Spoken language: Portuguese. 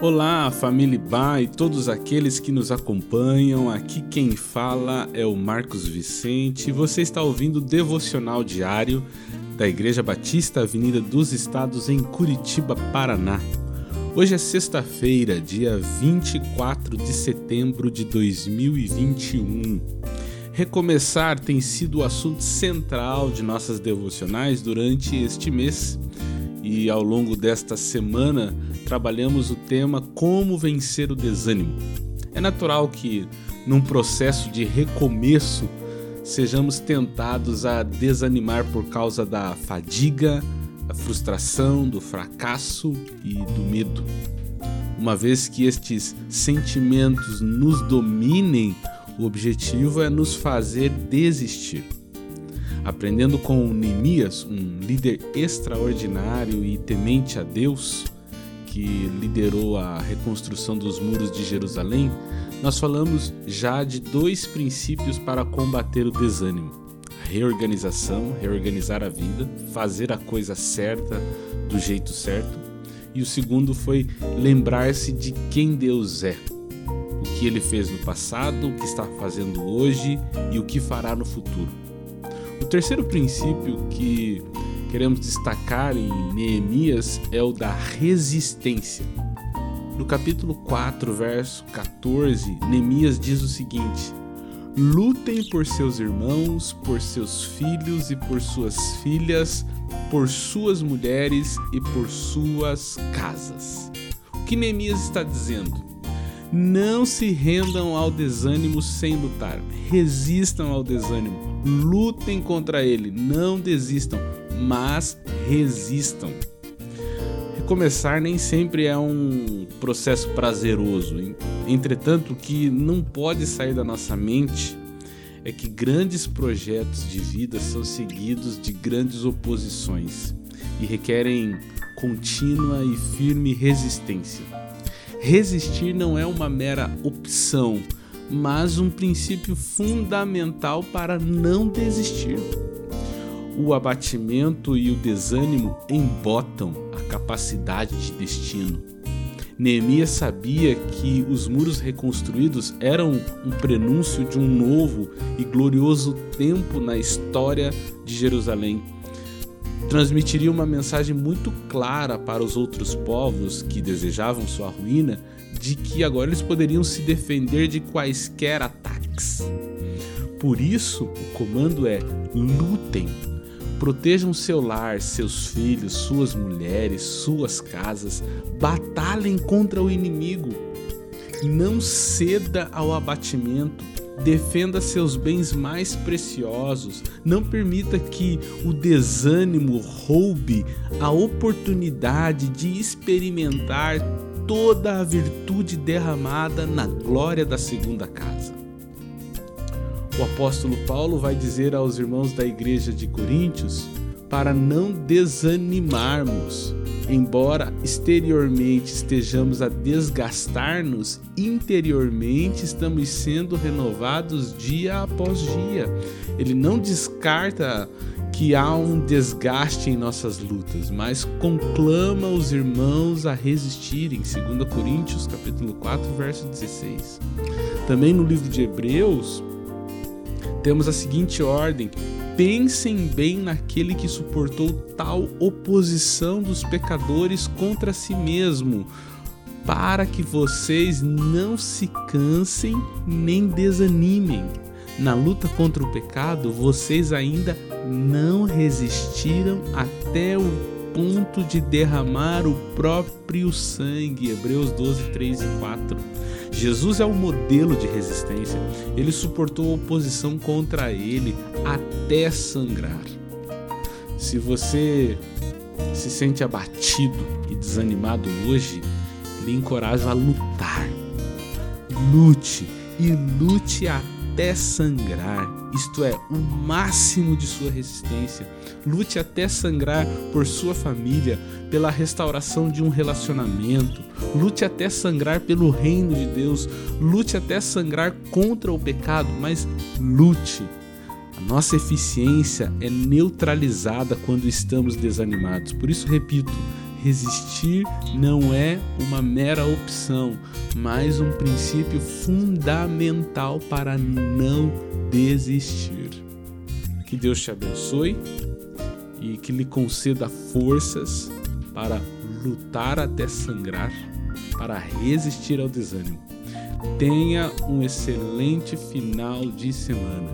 Olá, família Ba e todos aqueles que nos acompanham. Aqui quem fala é o Marcos Vicente. Você está ouvindo o devocional diário da Igreja Batista Avenida dos Estados em Curitiba, Paraná. Hoje é sexta-feira, dia 24 de setembro de 2021. Recomeçar tem sido o assunto central de nossas devocionais durante este mês e ao longo desta semana trabalhamos o tema Como vencer o desânimo. É natural que, num processo de recomeço, sejamos tentados a desanimar por causa da fadiga, da frustração, do fracasso e do medo. Uma vez que estes sentimentos nos dominem, o objetivo é nos fazer desistir. Aprendendo com Neemias, um líder extraordinário e temente a Deus, que liderou a reconstrução dos muros de Jerusalém, nós falamos já de dois princípios para combater o desânimo: reorganização, reorganizar a vida, fazer a coisa certa do jeito certo, e o segundo foi lembrar-se de quem Deus é, o que ele fez no passado, o que está fazendo hoje e o que fará no futuro. O terceiro princípio que queremos destacar em Neemias é o da resistência. No capítulo 4, verso 14, Neemias diz o seguinte: Lutem por seus irmãos, por seus filhos e por suas filhas, por suas mulheres e por suas casas. O que Neemias está dizendo? Não se rendam ao desânimo sem lutar. Resistam ao desânimo. Lutem contra ele. Não desistam, mas resistam. Recomeçar nem sempre é um processo prazeroso. Entretanto, o que não pode sair da nossa mente é que grandes projetos de vida são seguidos de grandes oposições e requerem contínua e firme resistência. Resistir não é uma mera opção, mas um princípio fundamental para não desistir. O abatimento e o desânimo embotam a capacidade de destino. Neemias sabia que os muros reconstruídos eram um prenúncio de um novo e glorioso tempo na história de Jerusalém transmitiria uma mensagem muito clara para os outros povos que desejavam sua ruína de que agora eles poderiam se defender de quaisquer ataques. Por isso, o comando é: lutem, protejam seu lar, seus filhos, suas mulheres, suas casas, batalhem contra o inimigo. Não ceda ao abatimento, defenda seus bens mais preciosos, não permita que o desânimo roube a oportunidade de experimentar toda a virtude derramada na glória da segunda casa. O apóstolo Paulo vai dizer aos irmãos da igreja de Coríntios para não desanimarmos embora exteriormente estejamos a desgastar-nos, interiormente estamos sendo renovados dia após dia. Ele não descarta que há um desgaste em nossas lutas, mas conclama os irmãos a resistirem, 2 Coríntios, capítulo 4, verso 16. Também no livro de Hebreus, temos a seguinte ordem: Pensem bem naquele que suportou tal oposição dos pecadores contra si mesmo, para que vocês não se cansem nem desanimem. Na luta contra o pecado, vocês ainda não resistiram até o ponto de derramar o próprio sangue. Hebreus 12, 3 e 4. Jesus é o modelo de resistência. Ele suportou oposição contra ele até sangrar. Se você se sente abatido e desanimado hoje, lhe encorajo a lutar. Lute e lute até sangrar isto é, o máximo de sua resistência. Lute até sangrar por sua família, pela restauração de um relacionamento. Lute até sangrar pelo reino de Deus. Lute até sangrar contra o pecado, mas lute. A nossa eficiência é neutralizada quando estamos desanimados. Por isso, repito, Resistir não é uma mera opção, mas um princípio fundamental para não desistir. Que Deus te abençoe e que lhe conceda forças para lutar até sangrar, para resistir ao desânimo. Tenha um excelente final de semana.